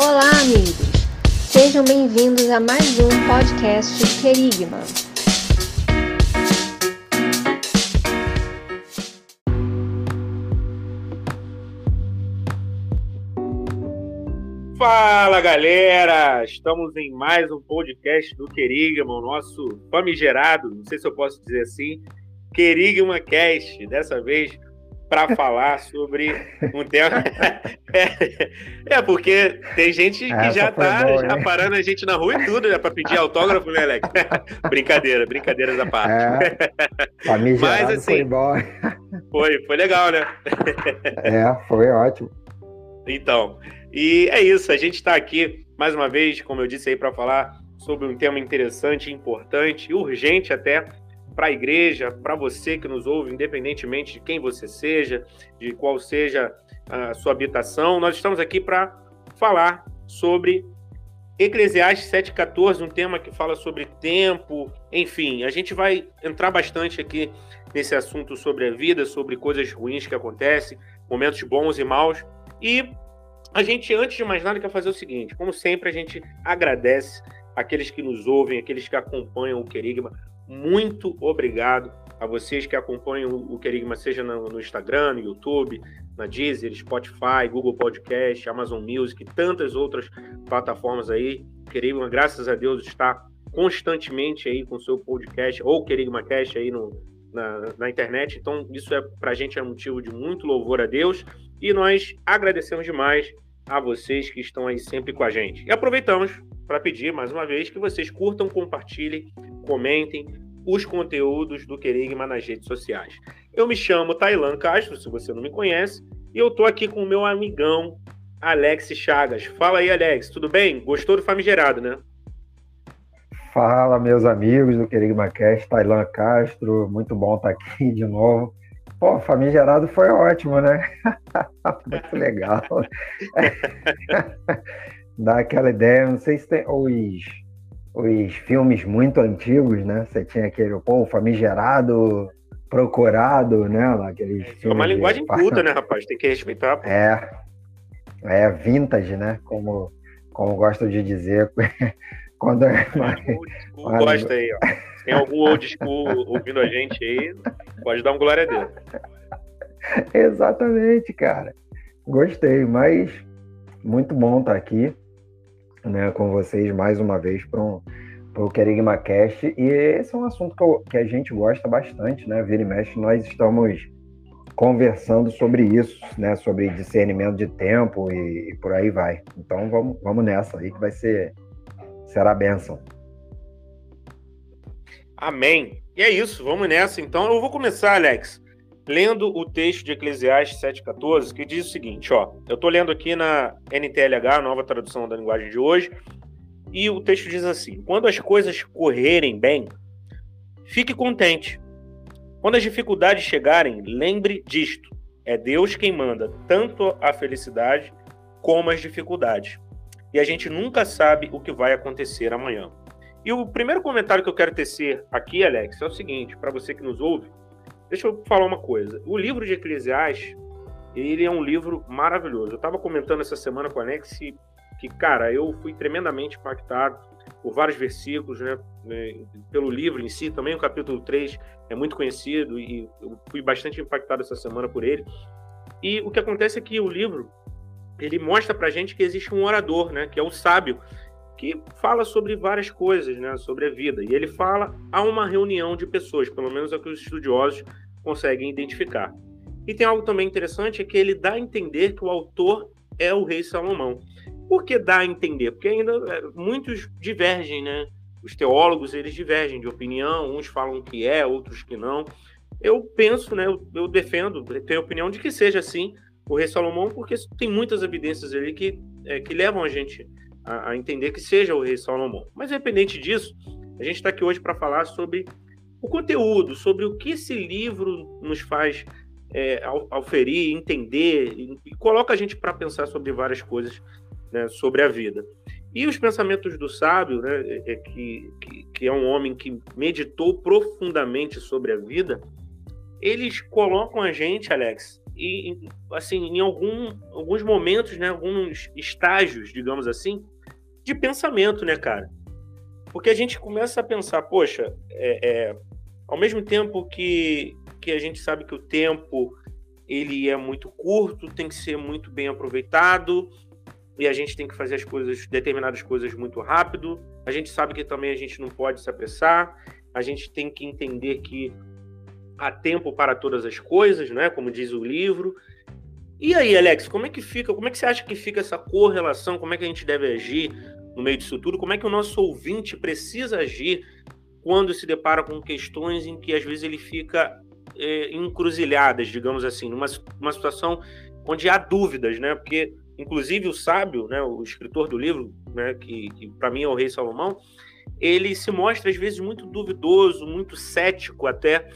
Olá, amigos! Sejam bem-vindos a mais um podcast Querigma. Fala galera! Estamos em mais um podcast do Querigma, o nosso famigerado, não sei se eu posso dizer assim, Querigma Cast. Dessa vez para falar sobre um tema. é, porque tem gente que Essa já tá bom, já parando a gente na rua e tudo, né? Para pedir autógrafo, né, Alex? brincadeira, brincadeira da parte. É, Mas assim. Foi, bom. foi, foi legal, né? é, foi ótimo. Então, e é isso, a gente está aqui mais uma vez, como eu disse aí, para falar sobre um tema interessante, importante e urgente até para a igreja, para você que nos ouve, independentemente de quem você seja, de qual seja a sua habitação. Nós estamos aqui para falar sobre Eclesiastes 7,14, um tema que fala sobre tempo, enfim, a gente vai entrar bastante aqui nesse assunto sobre a vida, sobre coisas ruins que acontecem, momentos bons e maus. E a gente, antes de mais nada, quer fazer o seguinte: como sempre, a gente agradece aqueles que nos ouvem, aqueles que acompanham o Querigma muito obrigado a vocês que acompanham o Querigma, seja no, Instagram, no YouTube, na Deezer, Spotify, Google Podcast, Amazon Music, tantas outras plataformas aí. Querigma, graças a Deus, está constantemente aí com o seu podcast ou Querigma aí no, na, na internet. Então, isso é para a gente é motivo de muito louvor a Deus e nós agradecemos demais a vocês que estão aí sempre com a gente. E aproveitamos para pedir mais uma vez que vocês curtam, compartilhem, comentem os conteúdos do Querigma nas redes sociais. Eu me chamo Tailan Castro, se você não me conhece, e eu tô aqui com o meu amigão Alex Chagas. Fala aí, Alex, tudo bem? Gostou do famigerado, né? Fala, meus amigos do Querigma Cast, Tailan Castro, muito bom estar aqui de novo. Pô, famigerado foi ótimo, né? muito legal. Dá aquela ideia, não sei se tem os os filmes muito antigos, né? Você tinha aquele, pô, famigerado, procurado, né? Lá, aqueles é uma linguagem de... culta, né, rapaz? Tem que respeitar. Pô. É, é vintage, né? Como, como gosto de dizer. Quando é mais... Quando... Gosta aí, ó. Tem algum old school ouvindo a gente aí, pode dar um glória a Deus. Exatamente, cara. Gostei, mas muito bom estar aqui né, com vocês mais uma vez para um o Querigma Cast. E esse é um assunto que, eu, que, a gente gosta bastante, né? Vira e mexe, nós estamos conversando sobre isso, né? Sobre discernimento de tempo e, e, por aí vai. Então vamos, vamos nessa aí que vai ser será bênção. Amém. E é isso, vamos nessa. Então eu vou começar, Alex, lendo o texto de Eclesiastes 7,14, que diz o seguinte: ó, eu estou lendo aqui na NTLH, nova tradução da linguagem de hoje, e o texto diz assim: quando as coisas correrem bem, fique contente. Quando as dificuldades chegarem, lembre disto: é Deus quem manda tanto a felicidade como as dificuldades. E a gente nunca sabe o que vai acontecer amanhã. E o primeiro comentário que eu quero tecer aqui, Alex, é o seguinte, para você que nos ouve, Deixa eu falar uma coisa. O livro de Eclesiastes, ele é um livro maravilhoso. Eu estava comentando essa semana com a Alex que, cara, eu fui tremendamente impactado por vários versículos, né? É, pelo livro em si, também o capítulo 3 é muito conhecido e eu fui bastante impactado essa semana por ele. E o que acontece é que o livro, ele mostra pra gente que existe um orador, né? Que é o sábio, que fala sobre várias coisas, né, sobre a vida. E ele fala a uma reunião de pessoas, pelo menos é o que os estudiosos conseguem identificar. E tem algo também interessante, é que ele dá a entender que o autor é o rei Salomão. Por que dá a entender? Porque ainda é, muitos divergem, né? Os teólogos, eles divergem de opinião, uns falam que é, outros que não. Eu penso, né, eu, eu defendo, tenho a opinião de que seja assim o rei Salomão, porque tem muitas evidências ali que, é, que levam a gente a, a entender que seja o rei Salomão. Mas, independente disso, a gente está aqui hoje para falar sobre o conteúdo, sobre o que esse livro nos faz é, auferir, entender, e, e coloca a gente para pensar sobre várias coisas né, sobre a vida. E os pensamentos do sábio, né, é, é que, que, que, é um homem que meditou profundamente sobre a vida, eles colocam a gente, Alex, em, assim, em algum, alguns momentos, né, alguns estágios, digamos assim, de pensamento, né, cara? Porque a gente começa a pensar, poxa, é, é, ao mesmo tempo que, que a gente sabe que o tempo ele é muito curto, tem que ser muito bem aproveitado, e a gente tem que fazer as coisas, determinadas coisas muito rápido. A gente sabe que também a gente não pode se apressar. A gente tem que entender que há tempo para todas as coisas, né? Como diz o livro. E aí, Alex, como é que fica? Como é que você acha que fica essa correlação? Como é que a gente deve agir no meio disso tudo? Como é que o nosso ouvinte precisa agir quando se depara com questões em que às vezes ele fica é, encruzilhadas, digamos assim, numa uma situação onde há dúvidas, né? Porque inclusive o sábio, né, o escritor do livro, né, que, que para mim é o rei Salomão, ele se mostra às vezes muito duvidoso, muito cético até.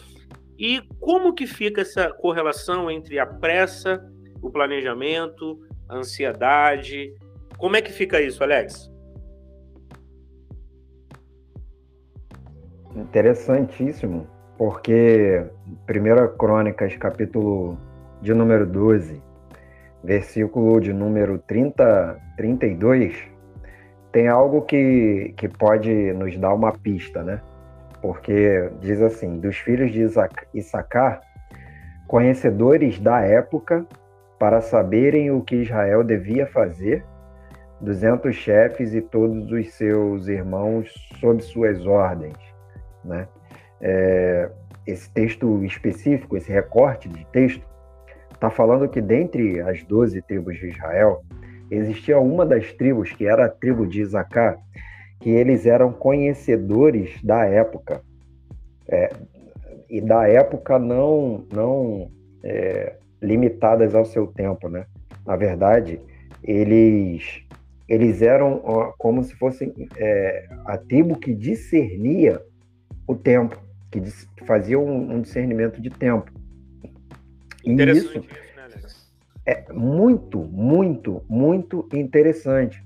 E como que fica essa correlação entre a pressa, o planejamento, a ansiedade? Como é que fica isso, Alex? Interessantíssimo, porque 1 Crônicas, capítulo de número 12, versículo de número 30, 32, tem algo que, que pode nos dar uma pista, né? Porque diz assim: dos filhos de Issacar, conhecedores da época, para saberem o que Israel devia fazer, duzentos chefes e todos os seus irmãos sob suas ordens, né? É, esse texto específico, esse recorte de texto, está falando que dentre as doze tribos de Israel, existia uma das tribos, que era a tribo de Isacar, que eles eram conhecedores da época. É, e da época não, não é, limitadas ao seu tempo, né? Na verdade, eles, eles eram como se fossem é, a tribo que discernia o tempo, que fazia um, um discernimento de tempo. Interessante isso, né? É muito, muito, muito interessante,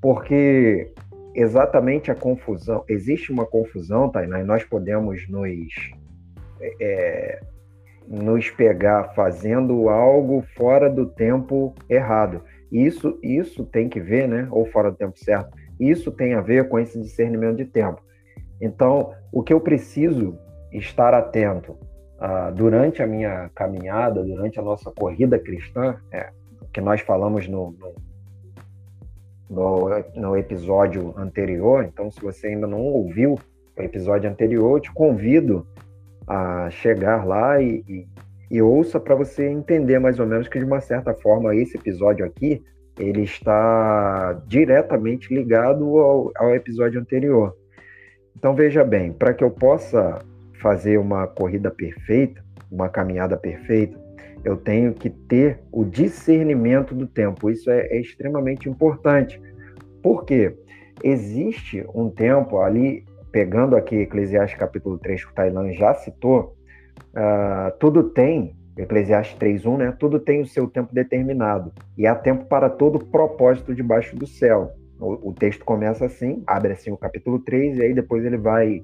porque exatamente a confusão, existe uma confusão, Tainá, e nós podemos nos, é, nos pegar fazendo algo fora do tempo errado. Isso, isso tem que ver, né? Ou fora do tempo certo. Isso tem a ver com esse discernimento de tempo. Então, o que eu preciso estar atento uh, durante a minha caminhada, durante a nossa corrida cristã, é, que nós falamos no, no, no, episódio anterior, então se você ainda não ouviu o episódio anterior, eu te convido a chegar lá e, e, e ouça para você entender mais ou menos que de uma certa forma esse episódio aqui ele está diretamente ligado ao, ao episódio anterior. Então veja bem, para que eu possa fazer uma corrida perfeita, uma caminhada perfeita, eu tenho que ter o discernimento do tempo. Isso é, é extremamente importante. Porque existe um tempo ali, pegando aqui Eclesiastes capítulo 3, que o Tailan já citou, uh, tudo tem, Eclesiastes 3.1, né? Tudo tem o seu tempo determinado. E há tempo para todo propósito debaixo do céu. O, o texto começa assim, abre assim o capítulo 3, e aí depois ele vai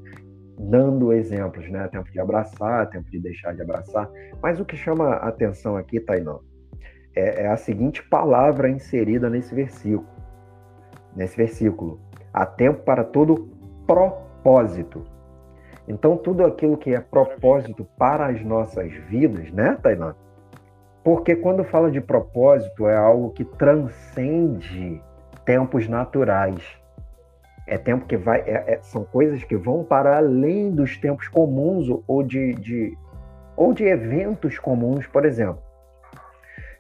dando exemplos, né? Tempo de abraçar, tempo de deixar de abraçar. Mas o que chama a atenção aqui, Tainan, é, é a seguinte palavra inserida nesse versículo. Nesse versículo. Há tempo para todo propósito. Então, tudo aquilo que é propósito para as nossas vidas, né, Tainan? Porque quando fala de propósito, é algo que transcende tempos naturais é tempo que vai. É, é, são coisas que vão para além dos tempos comuns ou de, de, ou de eventos comuns, por exemplo.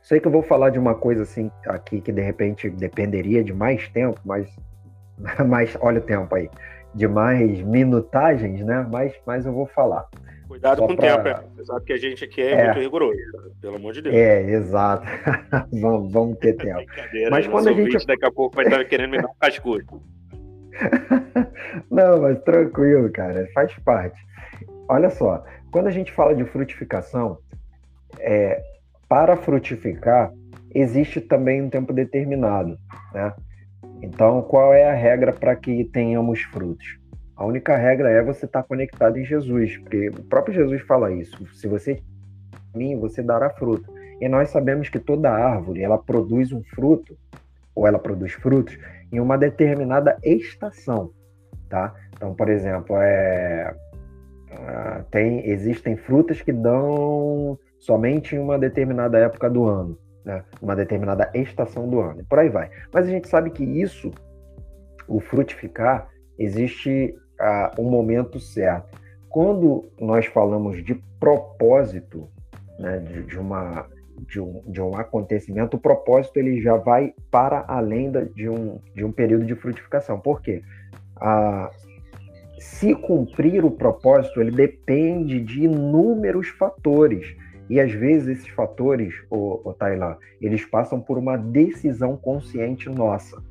Sei que eu vou falar de uma coisa assim aqui que de repente dependeria de mais tempo, mas, mas olha o tempo aí, de mais minutagens, né? Mas, mas eu vou falar. Cuidado Só com o pra... tempo, é. Você sabe que a gente aqui é, é, muito rigoroso, pelo amor de Deus. É, exato. vamos, vamos ter tempo. Mas quando a gente. Daqui a pouco vai estar querendo me dar um cascudo. Não, mas tranquilo, cara, faz parte. Olha só, quando a gente fala de frutificação, é, para frutificar existe também um tempo determinado, né? Então, qual é a regra para que tenhamos frutos? A única regra é você estar conectado em Jesus, porque o próprio Jesus fala isso. Se você mim, você dará fruto. E nós sabemos que toda árvore ela produz um fruto, ou ela produz frutos, em uma determinada estação. Tá? Então, por exemplo, é, uh, tem, existem frutas que dão somente em uma determinada época do ano, né? uma determinada estação do ano, e por aí vai. Mas a gente sabe que isso, o frutificar, existe um momento certo. Quando nós falamos de propósito, né, de, de, uma, de, um, de um acontecimento, o propósito ele já vai para além de, um, de um período de frutificação. Por quê? Ah, se cumprir o propósito, ele depende de inúmeros fatores. E às vezes esses fatores, o, o Tailã, eles passam por uma decisão consciente nossa.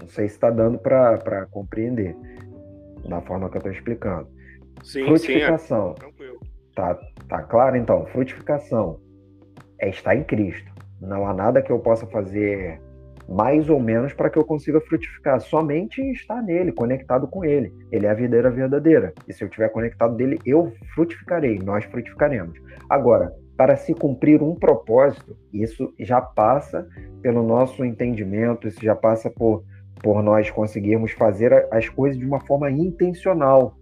Não sei se está dando para compreender da forma que eu estou explicando. Sim, frutificação. Sim, é. Tá, tá claro então? Frutificação é estar em Cristo. Não há nada que eu possa fazer mais ou menos para que eu consiga frutificar. Somente estar nele, conectado com ele. Ele é a videira verdadeira. E se eu estiver conectado dele, eu frutificarei, nós frutificaremos. Agora, para se cumprir um propósito, isso já passa pelo nosso entendimento, isso já passa por, por nós conseguirmos fazer as coisas de uma forma intencional.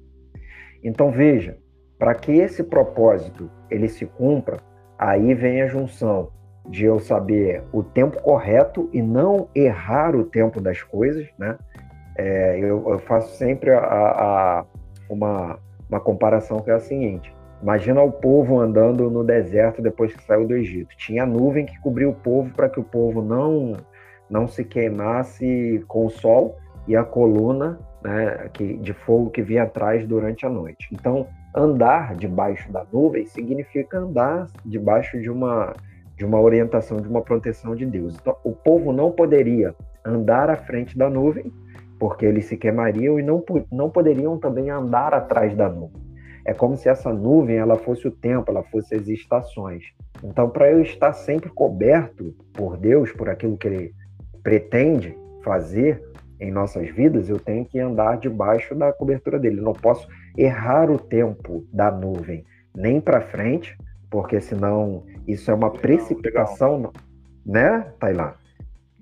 Então veja, para que esse propósito ele se cumpra, aí vem a junção de eu saber o tempo correto e não errar o tempo das coisas, né? É, eu, eu, faço sempre a, a, uma, uma comparação que é a seguinte: imagina o povo andando no deserto depois que saiu do Egito. Tinha nuvem que cobriu o povo para que o povo não não se queimasse com o sol e a coluna né, que, de fogo que vinha atrás durante a noite. Então, andar debaixo da nuvem significa andar debaixo de uma de uma orientação, de uma proteção de Deus. Então, o povo não poderia andar à frente da nuvem, porque eles se queimariam e não, não poderiam também andar atrás da nuvem. É como se essa nuvem ela fosse o tempo, ela fosse as estações. Então, para eu estar sempre coberto por Deus, por aquilo que Ele pretende fazer em nossas vidas, eu tenho que andar debaixo da cobertura dele. Eu não posso errar o tempo da nuvem, nem para frente, porque senão isso é uma legal, precipitação, legal. né, Tailã?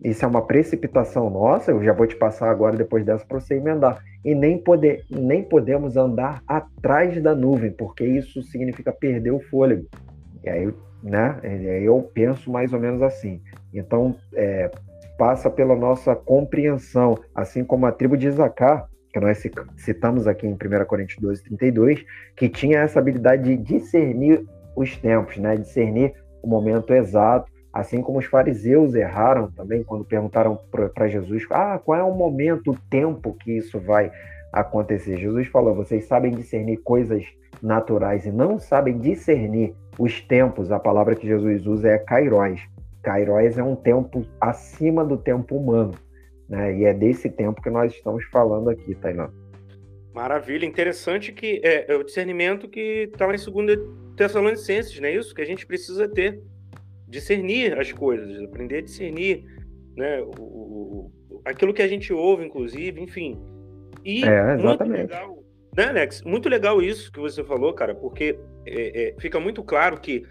Isso é uma precipitação nossa, eu já vou te passar agora, depois dessa, para você emendar. E nem, poder, nem podemos andar atrás da nuvem, porque isso significa perder o fôlego. E aí, né, eu penso mais ou menos assim. Então, é, passa pela nossa compreensão, assim como a tribo de Isacar, que nós citamos aqui em 1 Coríntios 12, 32, que tinha essa habilidade de discernir os tempos, né? discernir o momento exato, assim como os fariseus erraram também quando perguntaram para Jesus, ah, qual é o momento, o tempo que isso vai acontecer? Jesus falou, vocês sabem discernir coisas naturais e não sabem discernir os tempos, a palavra que Jesus usa é kairos. Kairos é um tempo acima do tempo humano, né? E é desse tempo que nós estamos falando aqui, Tainá. Maravilha, interessante que é, é o discernimento que está lá em 2 Tessalonicenses, não é isso? Que a gente precisa ter, discernir as coisas, aprender a discernir né, o, o aquilo que a gente ouve, inclusive, enfim. E é, muito legal, né, Alex? Muito legal isso que você falou, cara, porque é, é, fica muito claro que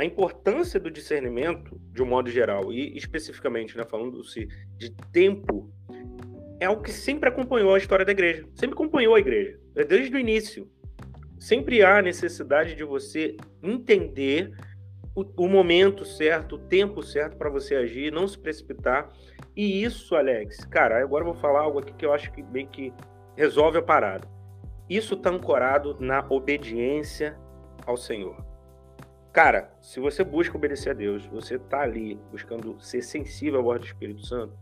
a importância do discernimento, de um modo geral, e especificamente, né, falando-se de tempo é algo que sempre acompanhou a história da igreja, sempre acompanhou a igreja, é desde o início. Sempre há necessidade de você entender o, o momento certo, o tempo certo para você agir, não se precipitar. E isso, Alex, cara, agora eu vou falar algo aqui que eu acho que meio que resolve a parada. Isso está ancorado na obediência ao Senhor. Cara, se você busca obedecer a Deus, você está ali buscando ser sensível ao voz do Espírito Santo,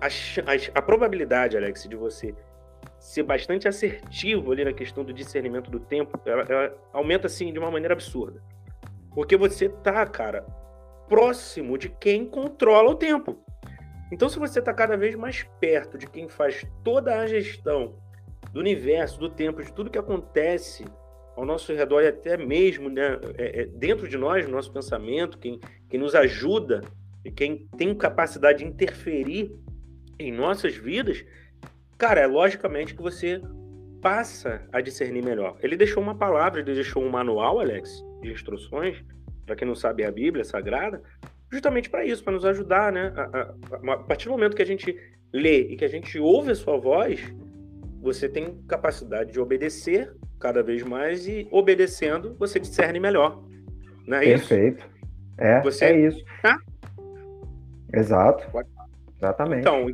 a, a, a probabilidade, Alex, de você ser bastante assertivo ali na questão do discernimento do tempo, ela, ela, aumenta assim de uma maneira absurda. Porque você tá, cara, próximo de quem controla o tempo. Então, se você tá cada vez mais perto de quem faz toda a gestão do universo, do tempo, de tudo que acontece ao nosso redor e até mesmo né, é, é, dentro de nós, no nosso pensamento, quem, quem nos ajuda e quem tem capacidade de interferir em nossas vidas, cara, é logicamente que você passa a discernir melhor. Ele deixou uma palavra, ele deixou um manual, Alex, de instruções, para quem não sabe, é a Bíblia Sagrada, justamente para isso, para nos ajudar, né? A, a, a, partir do momento que a gente lê e que a gente ouve a sua voz, você tem capacidade de obedecer cada vez mais e obedecendo você discerne melhor. Não é Perfeito. isso? É, você... é isso. Ah? Exato. Exatamente. Então,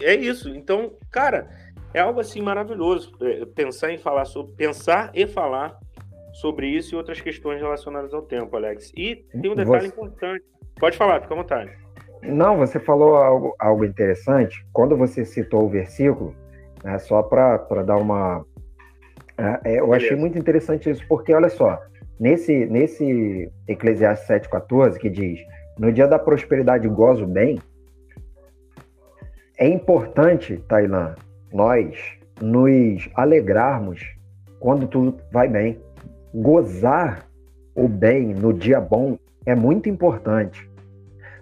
é isso. Então, cara, é algo assim maravilhoso é, pensar em falar sobre pensar e falar sobre isso e outras questões relacionadas ao tempo, Alex. E tem um detalhe você... importante. Pode falar, fica à vontade. Não, você falou algo, algo interessante. Quando você citou o versículo, né, só para dar uma. É, eu achei muito interessante isso, porque olha só, nesse, nesse Eclesiastes 7,14, que diz: No dia da prosperidade gozo bem, é importante, Tailã, nós nos alegrarmos quando tudo vai bem. Gozar o bem no dia bom é muito importante.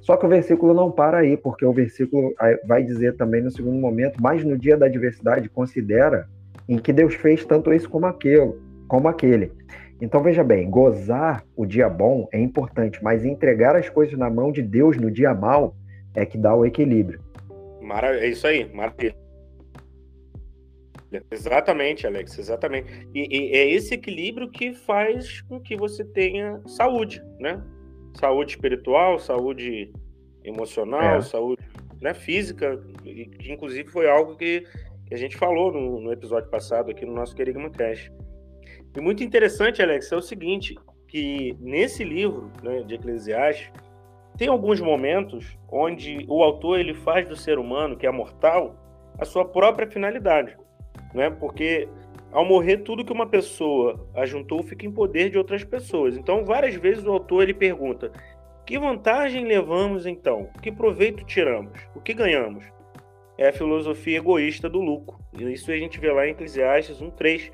Só que o versículo não para aí, porque o versículo vai dizer também no segundo momento, mas no dia da adversidade considera em que Deus fez tanto isso como aquele, como aquele. Então veja bem, gozar o dia bom é importante, mas entregar as coisas na mão de Deus no dia mal é que dá o equilíbrio. É isso aí, maravilha. Exatamente, Alex, exatamente. E, e, é esse equilíbrio que faz com que você tenha saúde, né? Saúde espiritual, saúde emocional, é. saúde né, física, que inclusive foi algo que, que a gente falou no, no, episódio passado aqui no nosso Querigma Cash. E muito interessante, Alex, é o seguinte, que nesse livro né, de Eclesiastes, tem alguns momentos onde o autor ele faz do ser humano, que é mortal, a sua própria finalidade né? Porque ao morrer tudo que uma pessoa ajuntou fica em poder de outras pessoas. Então, várias vezes o autor ele pergunta: que vantagem levamos então? Que proveito tiramos? O que ganhamos? É a filosofia egoísta do lucro. Isso a gente vê lá em Eclesiastes 1:3.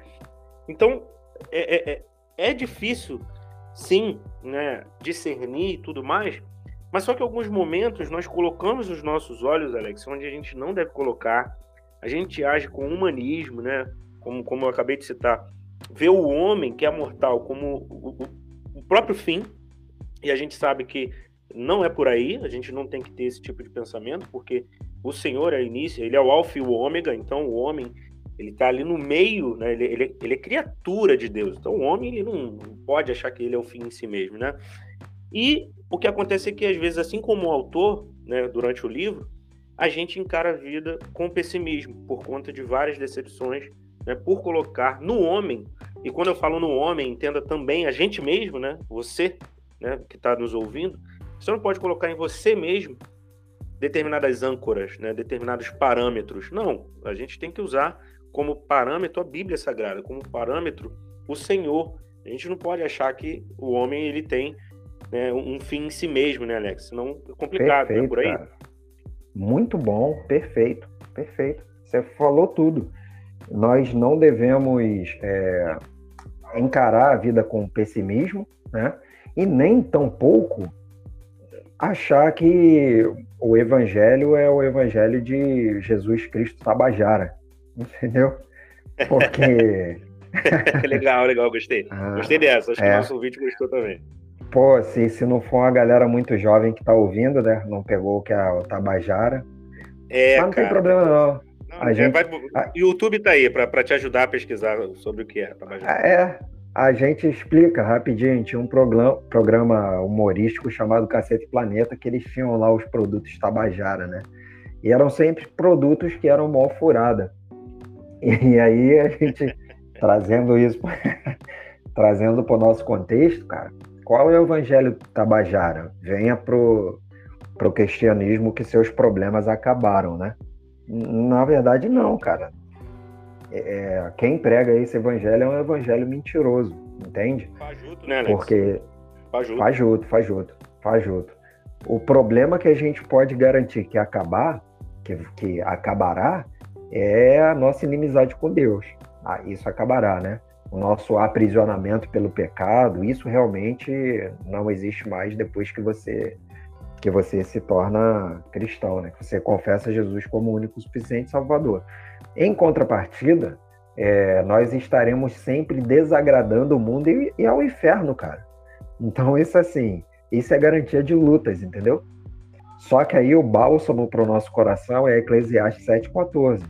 Então, é, é, é, é difícil, sim, né, discernir e tudo mais, mas só que alguns momentos nós colocamos os nossos olhos, Alex, onde a gente não deve colocar, a gente age com humanismo, né? Como, como eu acabei de citar, vê o homem que é mortal como o, o próprio fim, e a gente sabe que não é por aí, a gente não tem que ter esse tipo de pensamento, porque o Senhor é o início, ele é o alfa e o ômega, então o homem ele está ali no meio, né? Ele, ele, ele, é criatura de Deus. Então o homem ele não, pode achar que ele é o fim em si mesmo, né? E o que acontece é que às vezes, assim como o autor, né, durante o livro, a gente encara a vida com pessimismo por conta de várias decepções, né, por colocar no homem, e quando eu falo no homem, entenda também a gente mesmo, né, você né, que está nos ouvindo, você não pode colocar em você mesmo determinadas âncoras, né, determinados parâmetros. Não, a gente tem que usar como parâmetro a Bíblia Sagrada, como parâmetro o Senhor. A gente não pode achar que o homem ele tem né, um fim em si mesmo, né, Alex? Senão é complicado, Perfeito, né, por aí. Cara. Muito bom, perfeito, perfeito. Você falou tudo. Nós não devemos é, encarar a vida com pessimismo, né? E nem tampouco achar que o evangelho é o evangelho de Jesus Cristo Tabajara, entendeu? Porque legal, legal, gostei. Ah, gostei dessa, acho é. que o nosso vídeo gostou também. Pô, se, se não for uma galera muito jovem que tá ouvindo, né? Não pegou o que é o Tabajara. É, Mas não cara, tem problema, não. não a é, gente, vai. YouTube tá aí para te ajudar a pesquisar sobre o que é Tabajara. É, a gente explica rapidinho. Tinha um programa, programa humorístico chamado Cacete Planeta, que eles tinham lá os produtos Tabajara, né? E eram sempre produtos que eram mó furada. E aí a gente trazendo isso, trazendo para o nosso contexto, cara, qual é o evangelho tabajara? Venha pro, pro cristianismo que seus problemas acabaram, né? Na verdade, não, cara. É, é quem prega esse evangelho é um evangelho mentiroso, entende? Fajuto, né, Alex? Porque fajuto. fajuto, fajuto, fajuto. O problema que a gente pode garantir que acabar, que, que acabará, é a nossa inimizade com Deus. Ah, isso acabará, né? o nosso aprisionamento pelo pecado, isso realmente não existe mais depois que você que você se torna cristão, né? Que você confessa Jesus como o único suficiente Salvador. Em contrapartida, é, nós estaremos sempre desagradando o mundo e, e ao inferno, cara. Então, isso assim, isso é garantia de lutas, entendeu? Só que aí o bálsamo para o nosso coração é Eclesiastes 7,14.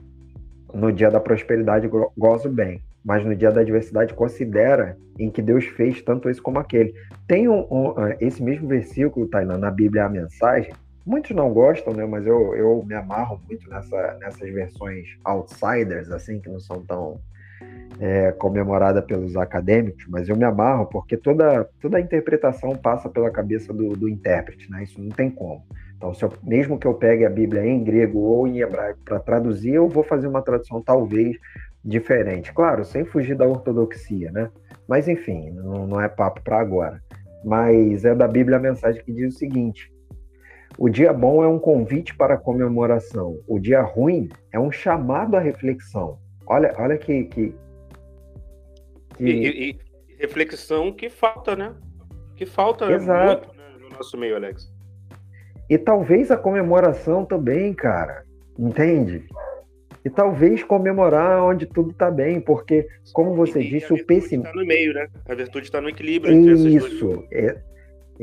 No dia da prosperidade gozo bem, mas no dia da adversidade considera em que Deus fez tanto isso como aquele. Tem um, um, ah, esse mesmo versículo, Tainan, na Bíblia a mensagem. Muitos não gostam, né? Mas eu, eu me amarro muito nessa, nessas versões outsiders, assim, que não são tão é, comemorada pelos acadêmicos, mas eu me amarro porque toda, toda a interpretação passa pela cabeça do, do intérprete, né? Isso não tem como. Então, eu, mesmo que eu pegue a Bíblia em grego ou em hebraico para traduzir, eu vou fazer uma tradução talvez diferente. Claro, sem fugir da ortodoxia, né? Mas enfim, não, não é papo para agora. Mas é da Bíblia a mensagem que diz o seguinte: o dia bom é um convite para a comemoração, o dia ruim é um chamado à reflexão. Olha, olha que, que, que... E, e, reflexão que falta, né? Que falta Exato. muito né, no nosso meio, Alex. E talvez a comemoração também, cara. Entende? E talvez comemorar onde tudo está bem, porque, como você e disse, o pessimismo. está no meio, né? A virtude está no equilíbrio. Isso, é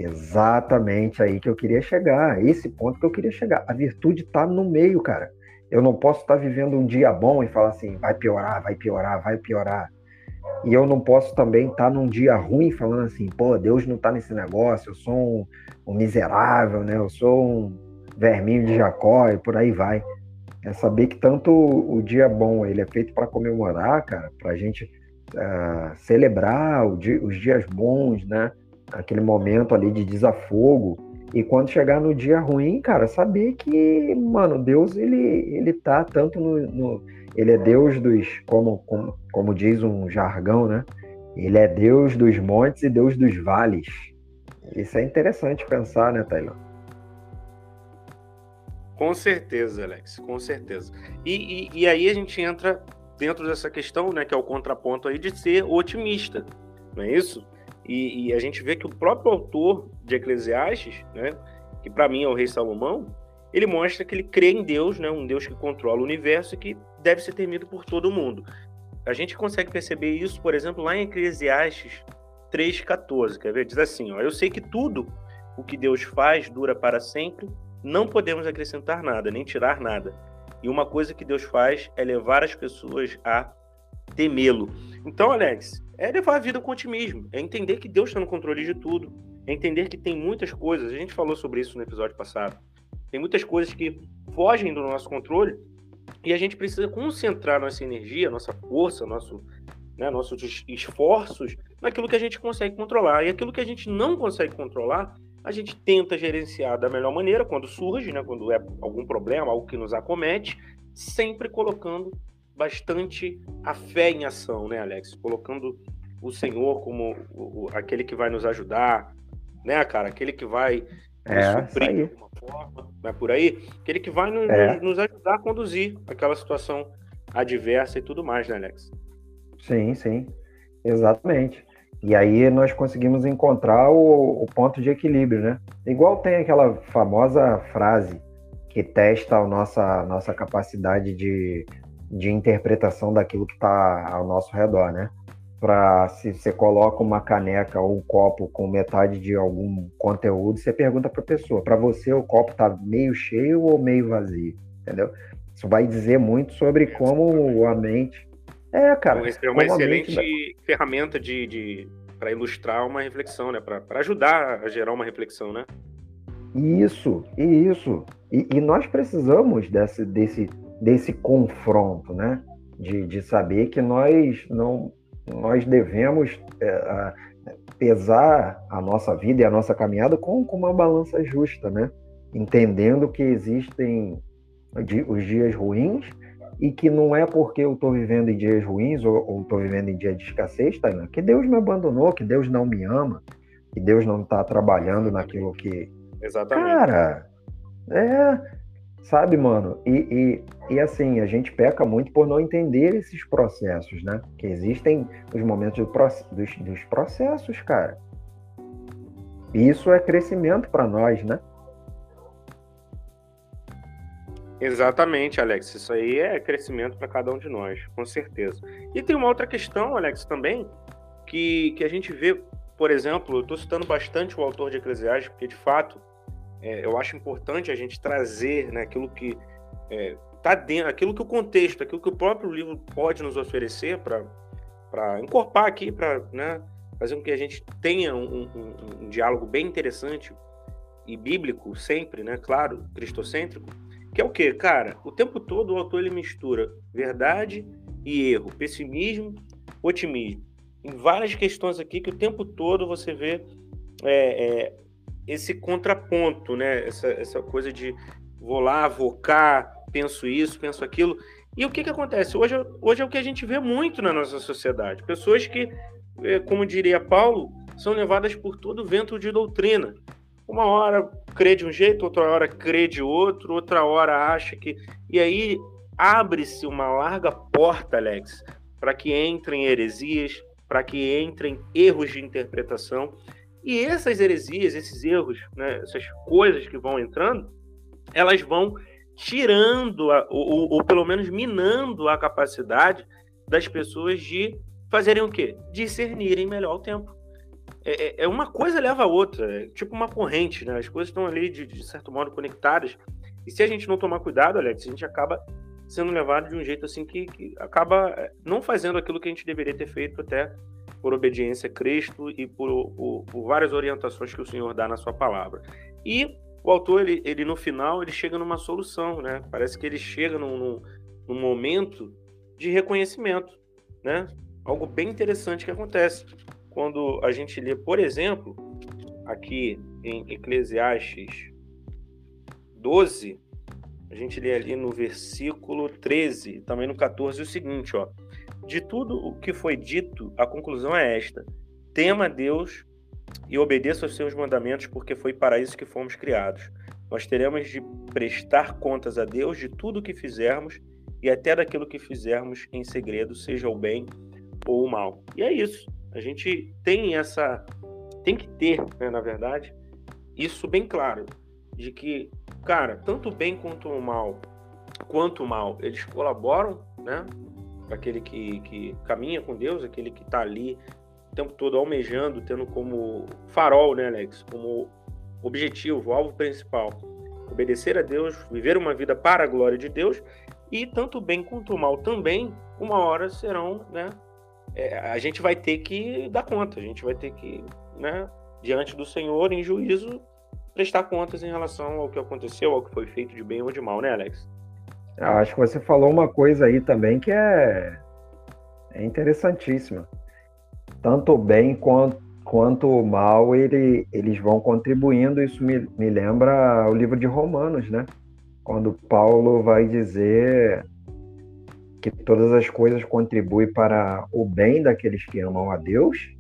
exatamente aí que eu queria chegar. Esse ponto que eu queria chegar. A virtude está no meio, cara. Eu não posso estar tá vivendo um dia bom e falar assim, vai piorar, vai piorar, vai piorar. E eu não posso também estar tá num dia ruim falando assim, pô, Deus não está nesse negócio, eu sou um, um, miserável, né? Eu sou um verminho de Jacó e por aí vai. É saber que tanto o dia bom ele é feito para comemorar, cara, para a gente uh, celebrar dia, os dias bons, né? Aquele momento ali de desafogo. E quando chegar no dia ruim, cara, saber que, mano, Deus ele, ele tá tanto no, no ele é Deus dos, como, como, como diz um jargão, né? Ele é Deus dos montes e Deus dos vales. Isso é interessante pensar, né, Taylor? Com certeza, Alex, com certeza. E, e, e, aí a gente entra dentro dessa questão, né, que é o contraponto aí de ser otimista, não é isso? E, e a gente vê que o próprio autor de Eclesiastes, né, que para mim é o rei Salomão, ele mostra que ele crê em Deus, né, um Deus que controla o universo e que deve ser temido por todo mundo. A gente consegue perceber isso, por exemplo, lá em Eclesiastes 3,14. Quer ver? Diz assim: ó, Eu sei que tudo o que Deus faz dura para sempre, não podemos acrescentar nada, nem tirar nada. E uma coisa que Deus faz é levar as pessoas a temê-lo. Então, Alex, é levar a vida com otimismo, é entender que Deus está no controle de tudo, é entender que tem muitas coisas, a gente falou sobre isso no episódio passado, tem muitas coisas que fogem do nosso controle e a gente precisa concentrar nossa energia, nossa força, nosso, né, nossos esforços naquilo que a gente consegue controlar. E aquilo que a gente não consegue controlar, a gente tenta gerenciar da melhor maneira quando surge, né, quando é algum problema, algo que nos acomete, sempre colocando bastante a fé em ação, né, Alex? Colocando o Senhor como o, o, aquele que vai nos ajudar, né, cara? Aquele que vai é, suprir de alguma forma, vai por aí, aquele que vai nos, é. nos, ajudar a conduzir aquela situação adversa e tudo mais, né, Alex? Sim, sim, exatamente. E aí nós conseguimos encontrar o, o ponto de equilíbrio, né? Igual tem aquela famosa frase que testa a nossa, nossa capacidade de, de interpretação daquilo que está ao nosso redor, né? para se você coloca uma caneca ou um copo com metade de algum conteúdo, você pergunta para a pessoa, para você o copo está meio cheio ou meio vazio, entendeu? Isso vai dizer muito sobre como a mente é, cara. É uma excelente mente... ferramenta de, de para ilustrar uma reflexão, né? Para ajudar a gerar uma reflexão, né? Isso, isso. E, e nós precisamos desse, desse, desse confronto, né? De, de saber que nós não nós devemos é, pesar a nossa vida e a nossa caminhada com, com uma balança justa, né? Entendendo que existem os dias ruins e que não é porque eu estou vivendo em dias ruins ou estou vivendo em dias de escassez, tá, que Deus me abandonou, que Deus não me ama, que Deus não está trabalhando naquilo que. Exatamente. Cara, é, Sabe, mano? E, e, e, assim, a gente peca muito por não entender esses processos, né? Que existem os momentos do, dos, dos processos, cara. E isso é crescimento para nós, né? Exatamente, Alex. Isso aí é crescimento para cada um de nós, com certeza. E tem uma outra questão, Alex, também, que, que a gente vê por exemplo, eu estou citando bastante o autor de Eclesiastes, porque de fato é, eu acho importante a gente trazer né, aquilo que é, tá dentro, aquilo que o contexto, aquilo que o próprio livro pode nos oferecer para encorpar aqui, para né, fazer com que a gente tenha um, um, um, diálogo bem interessante e bíblico sempre, né? Claro, cristocêntrico, que é o que, cara? O tempo todo o autor ele mistura verdade e erro, pessimismo, otimismo. Em várias questões aqui que o tempo todo você vê é, é, esse contraponto, né? Essa, essa coisa de vou lá, vou cá, penso isso, penso aquilo. E o que, que acontece? Hoje, hoje é o que a gente vê muito na nossa sociedade. Pessoas que, é, como diria Paulo, são levadas por todo vento de doutrina. Uma hora crê de um jeito, outra hora crê de outro, outra hora acha que. E aí abre-se uma larga porta, Alex, para que entrem heresias, para que entrem erros de interpretação. E essas heresias, esses erros, né, essas coisas que vão entrando, elas vão tirando, a, ou, ou pelo menos minando a capacidade das pessoas de fazerem o quê? Discernirem melhor o tempo. É, é, é uma coisa leva a outra, é tipo uma corrente, né? As coisas estão ali, de, de, certo modo, conectadas. E se a gente não tomar cuidado, Alex, a gente acaba sendo levado de um jeito assim que, que acaba é, não fazendo aquilo que a gente deveria ter feito até por obediência a Cristo e por, por, por várias orientações que o Senhor dá na sua palavra. E o autor, ele, ele no final, ele chega numa solução, né? Parece que ele chega num, num, num momento de reconhecimento, né? Algo bem interessante que acontece quando a gente lê, por exemplo, aqui em Eclesiastes 12, a gente lê ali no versículo 13, também no 14, o seguinte, ó. De tudo o que foi dito, a conclusão é esta: tema Deus e obedeça aos seus mandamentos, porque foi para isso que fomos criados. Nós teremos de prestar contas a Deus de tudo o que fizermos e até daquilo que fizermos em segredo, seja o bem ou o mal. E é isso. A gente tem essa. Tem que ter, né, na verdade, isso bem claro. De que, cara, tanto o bem quanto o mal, quanto o mal, eles colaboram, né? Aquele que, que caminha com Deus, aquele que está ali o tempo todo almejando, tendo como farol, né, Alex? Como objetivo, alvo principal. Obedecer a Deus, viver uma vida para a glória de Deus, e tanto bem quanto mal também, uma hora serão, né? É, a gente vai ter que dar conta, a gente vai ter que, né, diante do Senhor, em juízo, prestar contas em relação ao que aconteceu, ao que foi feito de bem ou de mal, né, Alex? Acho que você falou uma coisa aí também que é, é interessantíssima tanto o bem quanto, quanto o mal, ele, eles vão contribuindo. Isso me, me lembra o livro de Romanos, né? Quando Paulo vai dizer que todas as coisas contribuem para o bem daqueles que amam a Deus.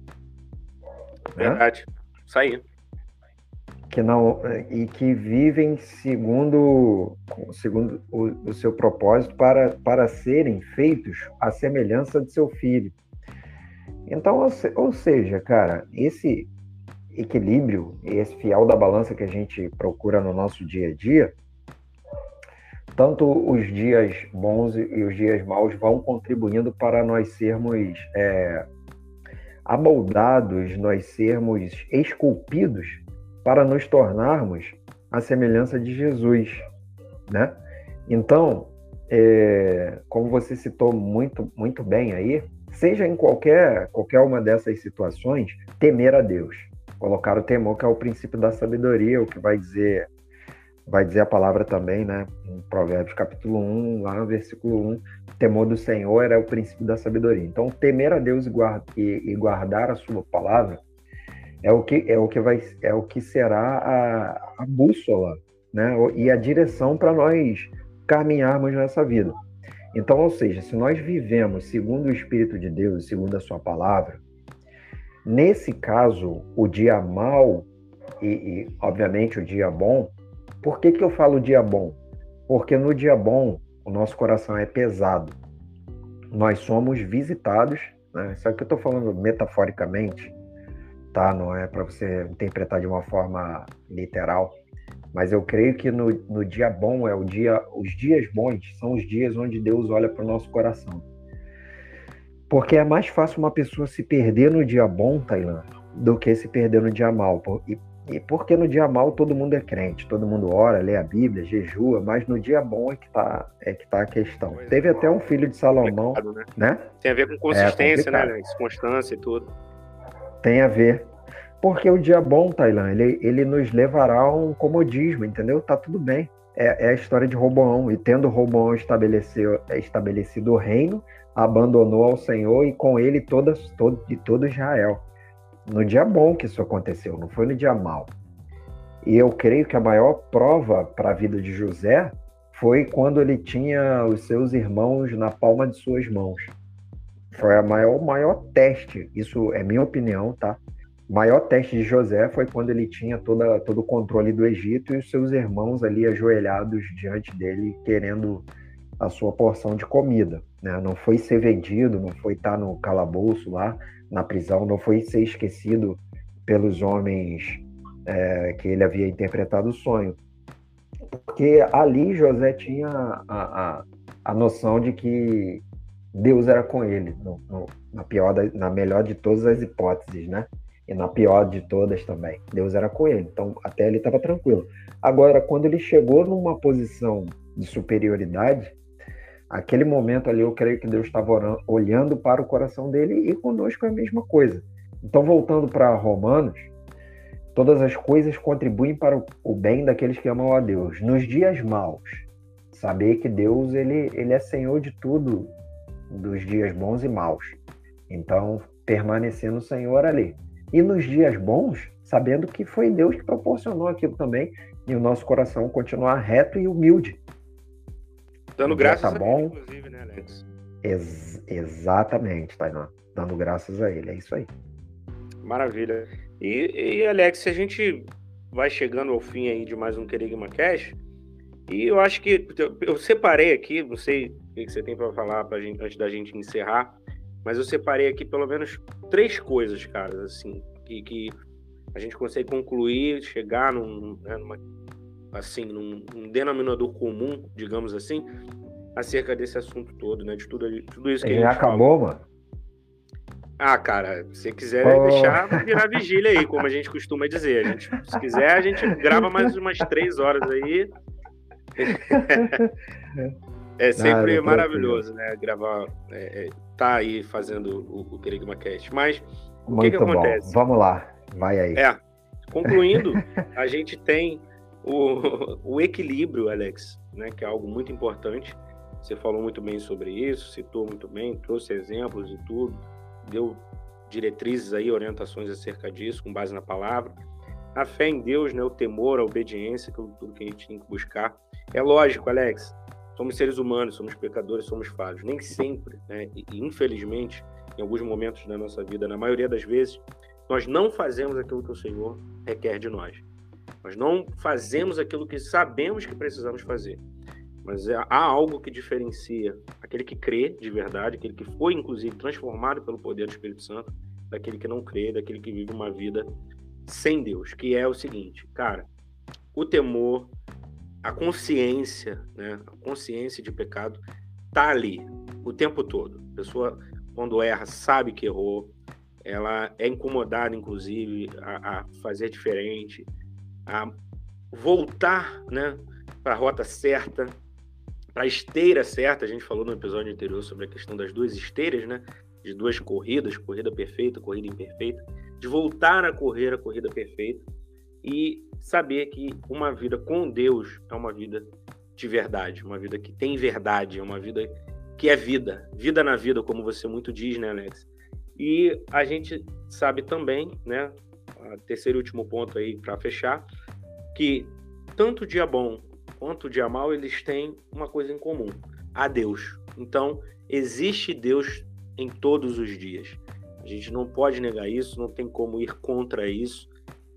Né? Verdade. Isso aí. Que não, e que vivem segundo, segundo o, o seu propósito para, para serem feitos à semelhança de seu filho. Então, ou seja, cara, esse equilíbrio, esse fiel da balança que a gente procura no nosso dia a dia, tanto os dias bons e os dias maus vão contribuindo para nós sermos é, amoldados, nós sermos esculpidos para nos tornarmos a semelhança de Jesus, né? Então, é, como você citou muito, muito bem aí, seja em qualquer, qualquer uma dessas situações, temer a Deus. Colocar o temor, que é o princípio da sabedoria, o que vai dizer vai dizer a palavra também, né? Em Provérbios capítulo 1, lá no versículo 1, temor do Senhor era o princípio da sabedoria. Então, temer a Deus e guardar a sua palavra é o que é o que vai é o que será a, a bússola, né? E a direção para nós caminharmos nessa vida. Então, ou seja, se nós vivemos segundo o Espírito de Deus, segundo a Sua palavra, nesse caso, o dia mal e, e obviamente, o dia bom, por que, que eu falo dia bom? Porque no dia bom, o nosso coração é pesado. Nós somos visitados, né? isso aqui eu estou falando metaforicamente, tá? Não é para você interpretar de uma forma literal. Mas eu creio que no, no dia bom é o dia, os dias bons são os dias onde Deus olha para o nosso coração. Porque é mais fácil uma pessoa se perder no dia bom, Tailã, do que se perder no dia mal. E, e porque no dia mal todo mundo é crente, todo mundo ora, lê a Bíblia, jejua, mas no dia bom é que tá, é que tá a questão. Pois Teve é, até um filho de Salomão, né? né? Tem a ver com consistência, é né? Constância e tudo. Tem a ver. Porque o dia bom, Tailan, ele, ele nos levará a um comodismo, entendeu? Tá tudo bem. É, é a história de Roboão. E tendo Roboão estabelecido, estabelecido o reino, abandonou ao Senhor e com ele todas, todo, de todo Israel. No dia bom que isso aconteceu, não foi no dia mal. E eu creio que a maior prova para a vida de José foi quando ele tinha os seus irmãos na palma de suas mãos. Foi a maior, maior teste, isso é minha opinião, tá? O maior teste de José foi quando ele tinha toda, todo o controle do Egito e os seus irmãos ali ajoelhados diante dele, querendo a sua porção de comida. Né? Não foi ser vendido, não foi estar no calabouço lá, na prisão, não foi ser esquecido pelos homens é, que ele havia interpretado o sonho. Porque ali José tinha a, a, a noção de que Deus era com ele, no, no, na, pior da, na melhor de todas as hipóteses, né? E na pior de todas também. Deus era com ele. Então, até ele estava tranquilo. Agora, quando ele chegou numa posição de superioridade, aquele momento ali eu creio que Deus estava olhando para o coração dele e conosco é a mesma coisa. Então, voltando para Romanos, todas as coisas contribuem para o bem daqueles que amam a Deus. Nos dias maus, saber que Deus ele, ele é Senhor de tudo, dos dias bons e maus. Então, permanecer no Senhor ali. E nos dias bons, sabendo que foi Deus que proporcionou aquilo também, e o nosso coração continuar reto e humilde. Dando graças tá bom. a ele, inclusive, né, Alex? Ex exatamente, Tainá. Dando graças a ele, é isso aí. Maravilha. E, e, Alex, se a gente vai chegando ao fim aí de mais um Querigma Cash, e eu acho que eu separei aqui, não sei o que você tem para falar pra gente, antes da gente encerrar, mas eu separei aqui pelo menos três coisas, cara, assim, que, que a gente consegue concluir, chegar num, né, numa, assim, num, num, denominador comum, digamos assim, acerca desse assunto todo, né? De tudo, tudo isso que Já a gente acabou, falou. mano? Ah, cara, se quiser oh. deixar, virar vigília aí, como a gente costuma dizer. A gente, se quiser, a gente grava mais umas três horas aí. é sempre Nada, maravilhoso, né? Gravar, é, é, tá aí fazendo o, o Querigma Cast. Mas o Muito que, que acontece? Bom. Vamos lá, vai aí. É, concluindo, a gente tem o, o equilíbrio, Alex, né? Que é algo muito importante. Você falou muito bem sobre isso, citou muito bem, trouxe exemplos e tudo, deu diretrizes aí, orientações acerca disso, com base na palavra. A fé em Deus, né, o temor, a obediência, tudo que a gente tem que buscar. É lógico, Alex, somos seres humanos, somos pecadores, somos falhos. Nem sempre, né, e, infelizmente, em alguns momentos da nossa vida, na maioria das vezes, nós não fazemos aquilo que o Senhor requer de nós. Nós não fazemos aquilo que sabemos que precisamos fazer. Mas é, há algo que diferencia aquele que crê de verdade, aquele que foi, inclusive, transformado pelo poder do Espírito Santo, daquele que não crê, daquele que vive uma vida sem Deus, que é o seguinte, cara, o temor, a consciência, né, a consciência de pecado tá ali o tempo todo. A pessoa, quando erra, sabe que errou, ela é incomodada, inclusive, a, a fazer diferente, a voltar, né, para a rota certa, para a esteira certa. A gente falou no episódio anterior sobre a questão das duas esteiras, né, de duas corridas, corrida perfeita, corrida imperfeita de voltar a correr a corrida perfeita e saber que uma vida com Deus é uma vida de verdade, uma vida que tem verdade, é uma vida que é vida, vida na vida, como você muito diz, né, Alex? E a gente sabe também, né, terceiro e último ponto aí para fechar, que tanto o dia bom quanto o dia mal, eles têm uma coisa em comum, a Deus. Então, existe Deus em todos os dias. A gente não pode negar isso, não tem como ir contra isso.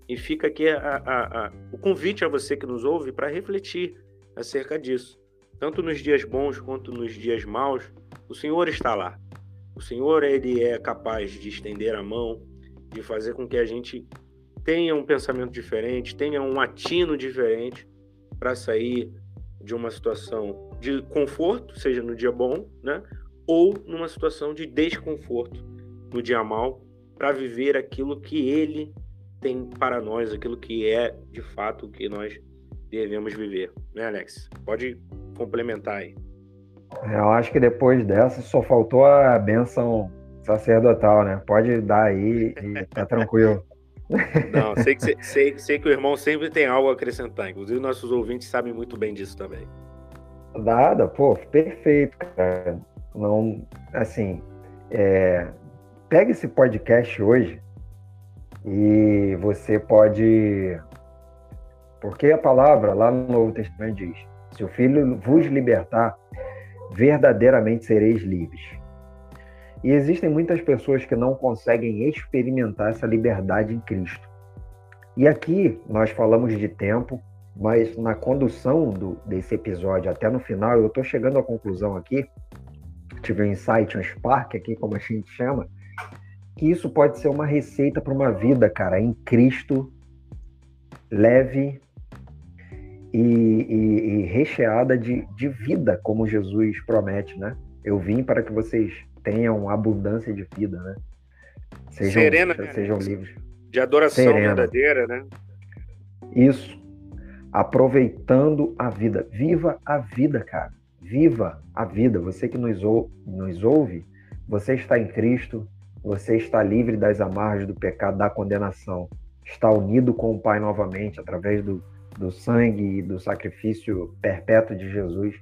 E fica aqui a, a, a, o convite a você que nos ouve para refletir acerca disso. Tanto nos dias bons quanto nos dias maus, o Senhor está lá. O Senhor ele é capaz de estender a mão, de fazer com que a gente tenha um pensamento diferente, tenha um atino diferente para sair de uma situação de conforto, seja no dia bom, né? Ou numa situação de desconforto no dia mal, para viver aquilo que Ele tem para nós, aquilo que é de fato o que nós devemos viver, né, Alex? Pode complementar aí. Eu acho que depois dessa só faltou a benção sacerdotal, né? Pode dar aí e tá tranquilo. Não, sei que, sei, sei que o irmão sempre tem algo a acrescentar. Inclusive, nossos ouvintes sabem muito bem disso também. Nada, pô, perfeito, cara. Não, assim, é, pega esse podcast hoje e você pode. Porque a palavra lá no Novo Testamento diz: se o Filho vos libertar, verdadeiramente sereis livres. E existem muitas pessoas que não conseguem experimentar essa liberdade em Cristo. E aqui nós falamos de tempo, mas na condução do, desse episódio até no final, eu estou chegando à conclusão aqui, tive um insight, um spark aqui, como a gente chama, que isso pode ser uma receita para uma vida, cara, em Cristo, leve e, e, e recheada de, de vida, como Jesus promete, né? Eu vim para que vocês tenham abundância de vida, né? Sejam, Serena, sejam livres. De adoração Serena. verdadeira, né? Isso. Aproveitando a vida. Viva a vida, cara. Viva a vida. Você que nos, ou, nos ouve, você está em Cristo, você está livre das amarras do pecado, da condenação. Está unido com o Pai novamente através do, do sangue e do sacrifício perpétuo de Jesus.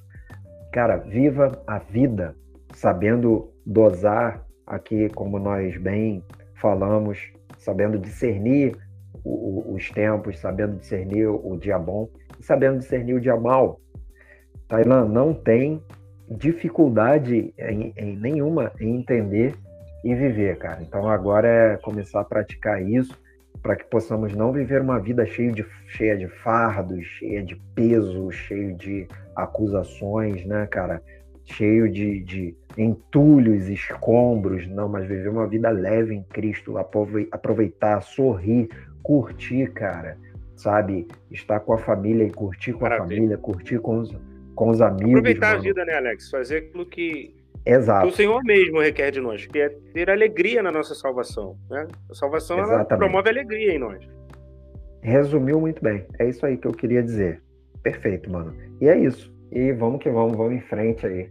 Cara, viva a vida sabendo dosar aqui, como nós bem falamos, sabendo discernir o, o, os tempos, sabendo discernir o dia bom e sabendo discernir o dia mal. Tailã não tem dificuldade em, em nenhuma em entender e viver, cara. Então agora é começar a praticar isso para que possamos não viver uma vida cheia de, cheia de fardos, cheia de peso, cheio de acusações, né, cara? Cheio de, de entulhos, escombros, não, mas viver uma vida leve em Cristo, aproveitar, sorrir, curtir, cara, sabe? Estar com a família e curtir com Maravilha. a família, curtir com os, com os amigos. Aproveitar mano. a vida, né, Alex? Fazer aquilo que, Exato. o Senhor mesmo requer de nós, que é ter alegria na nossa salvação. Né? A salvação promove alegria em nós. Resumiu muito bem. É isso aí que eu queria dizer. Perfeito, mano. E é isso. E vamos que vamos, vamos em frente aí.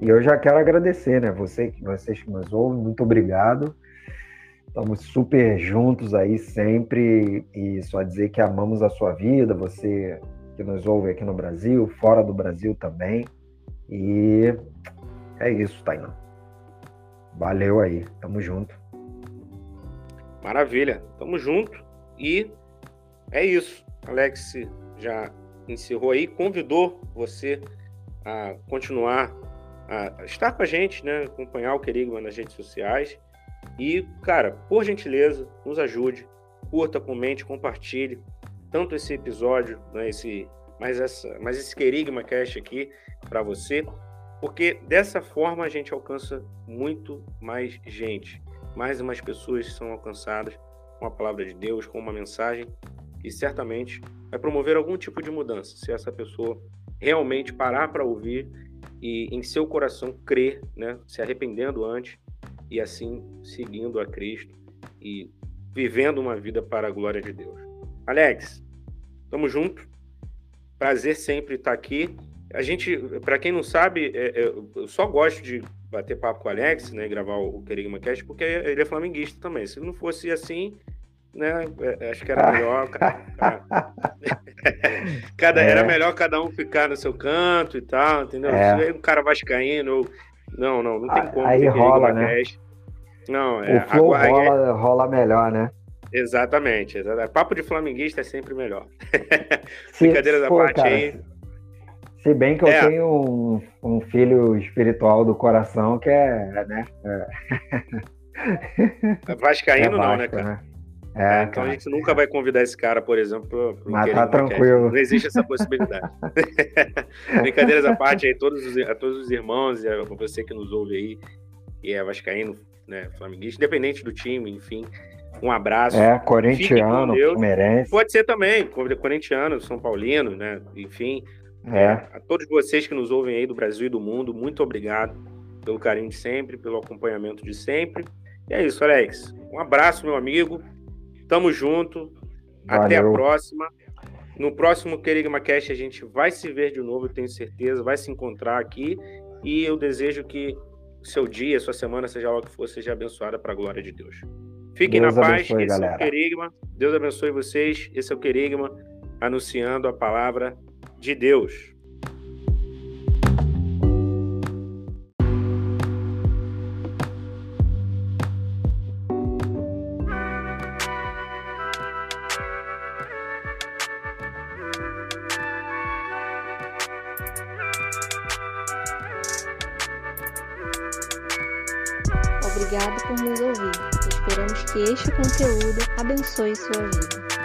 E eu já quero agradecer, né? Você, vocês que nos ouvem, muito obrigado. Estamos super juntos aí sempre e só dizer que amamos a sua vida, você que nos ouve aqui no Brasil, fora do Brasil também. E é isso, Tainan. Valeu aí, tamo junto. Maravilha, tamo junto. E é isso. Alex já encerrou aí, convidou você a continuar a estar com a gente, né? Acompanhar o Querigma nas redes sociais. E, cara, por gentileza, nos ajude, curta, comente, compartilhe tanto esse episódio, né, esse, mais, essa, mais esse Querigma Cast aqui para você, porque dessa forma a gente alcança muito mais gente, mais mais pessoas são alcançadas com a palavra de Deus, com uma mensagem e certamente vai promover algum tipo de mudança se essa pessoa realmente parar para ouvir e em seu coração crer, né, se arrependendo antes e assim seguindo a Cristo e vivendo uma vida para a glória de Deus. Alex, tamo junto. Prazer sempre estar aqui. A gente, para quem não sabe, é, é, eu só gosto de bater papo com o Alex, né, gravar o Querigma Cast, porque ele é flamenguista também. Se não fosse assim, né? É, acho que era melhor. cada, é. Era melhor cada um ficar no seu canto e tal, entendeu? É. Um cara vascaíno, não, não, não tem como. Aí rola, né? Não, é. O flow agora, rola, rola melhor, né? Exatamente, exatamente. Papo de flamenguista é sempre melhor. Brincadeiras da parte cara, aí. Se bem que eu é. tenho um, um, filho espiritual do coração que é, né? É... Vascaíno é não, né, cara? Né? É, então cara. a gente nunca vai convidar esse cara, por exemplo, para Mas tá tranquilo. Não existe essa possibilidade. Brincadeiras à parte aí, todos os, a todos os irmãos e a você que nos ouve aí, e é vascaíno, né, flamenguista, independente do time, enfim, um abraço. É, corintiano, merece. Pode ser também, corintiano, São Paulino, né, enfim. É. A todos vocês que nos ouvem aí do Brasil e do mundo, muito obrigado pelo carinho de sempre, pelo acompanhamento de sempre. E é isso, Alex. Um abraço, meu amigo. Tamo junto. Valeu. Até a próxima. No próximo Querigma Cast a gente vai se ver de novo, eu tenho certeza, vai se encontrar aqui. E eu desejo que seu dia, sua semana, seja o que for, seja abençoada para a glória de Deus. Fiquem Deus na paz. Abençoe, Esse galera. é o Querigma. Deus abençoe vocês. Esse é o Querigma anunciando a palavra de Deus. Conteúdo abençoe sua vida.